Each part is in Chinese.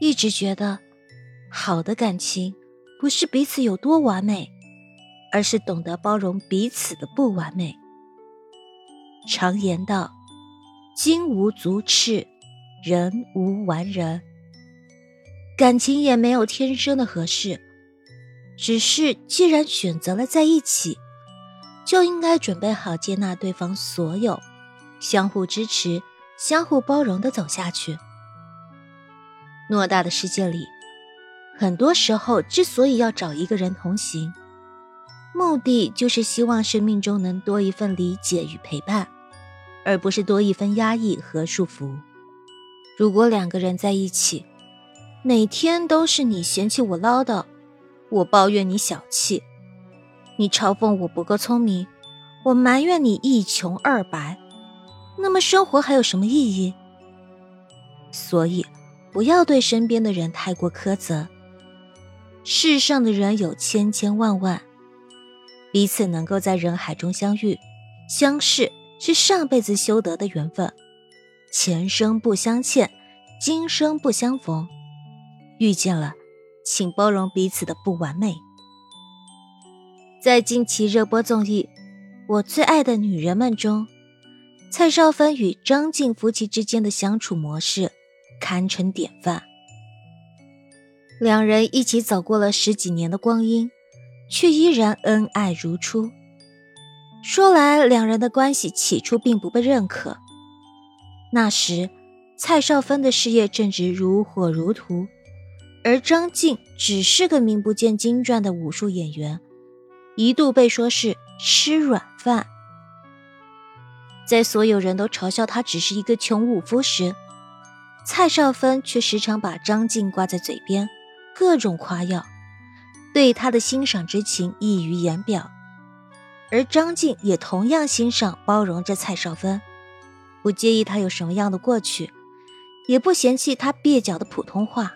一直觉得，好的感情不是彼此有多完美，而是懂得包容彼此的不完美。常言道：“金无足赤，人无完人。”感情也没有天生的合适，只是既然选择了在一起，就应该准备好接纳对方所有，相互支持、相互包容的走下去。偌大的世界里，很多时候之所以要找一个人同行，目的就是希望生命中能多一份理解与陪伴，而不是多一份压抑和束缚。如果两个人在一起，每天都是你嫌弃我唠叨，我抱怨你小气，你嘲讽我不够聪明，我埋怨你一穷二白，那么生活还有什么意义？所以。不要对身边的人太过苛责。世上的人有千千万万，彼此能够在人海中相遇、相识，是上辈子修得的缘分。前生不相欠，今生不相逢。遇见了，请包容彼此的不完美。在近期热播综艺《我最爱的女人们》中，蔡少芬与张晋夫妻之间的相处模式。堪称典范。两人一起走过了十几年的光阴，却依然恩爱如初。说来，两人的关系起初并不被认可。那时，蔡少芬的事业正值如火如荼，而张晋只是个名不见经传的武术演员，一度被说是吃软饭。在所有人都嘲笑他只是一个穷武夫时，蔡少芬却时常把张晋挂在嘴边，各种夸耀，对他的欣赏之情溢于言表。而张晋也同样欣赏、包容着蔡少芬，不介意他有什么样的过去，也不嫌弃他蹩脚的普通话。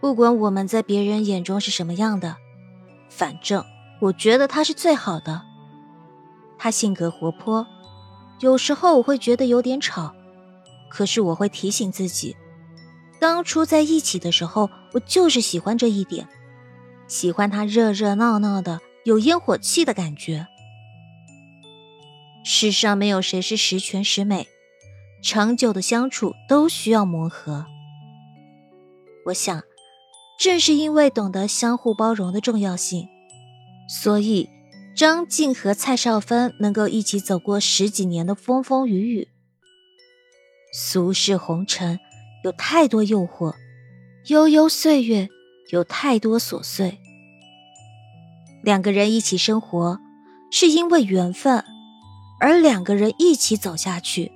不管我们在别人眼中是什么样的，反正我觉得他是最好的。他性格活泼，有时候我会觉得有点吵。可是我会提醒自己，当初在一起的时候，我就是喜欢这一点，喜欢他热热闹闹的、有烟火气的感觉。世上没有谁是十全十美，长久的相处都需要磨合。我想，正是因为懂得相互包容的重要性，所以张晋和蔡少芬能够一起走过十几年的风风雨雨。俗世红尘有太多诱惑，悠悠岁月有太多琐碎。两个人一起生活是因为缘分，而两个人一起走下去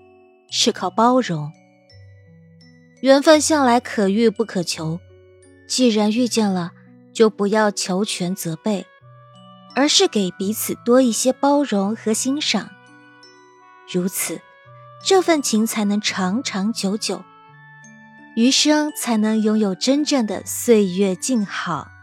是靠包容。缘分向来可遇不可求，既然遇见了，就不要求全责备，而是给彼此多一些包容和欣赏。如此。这份情才能长长久久，余生才能拥有真正的岁月静好。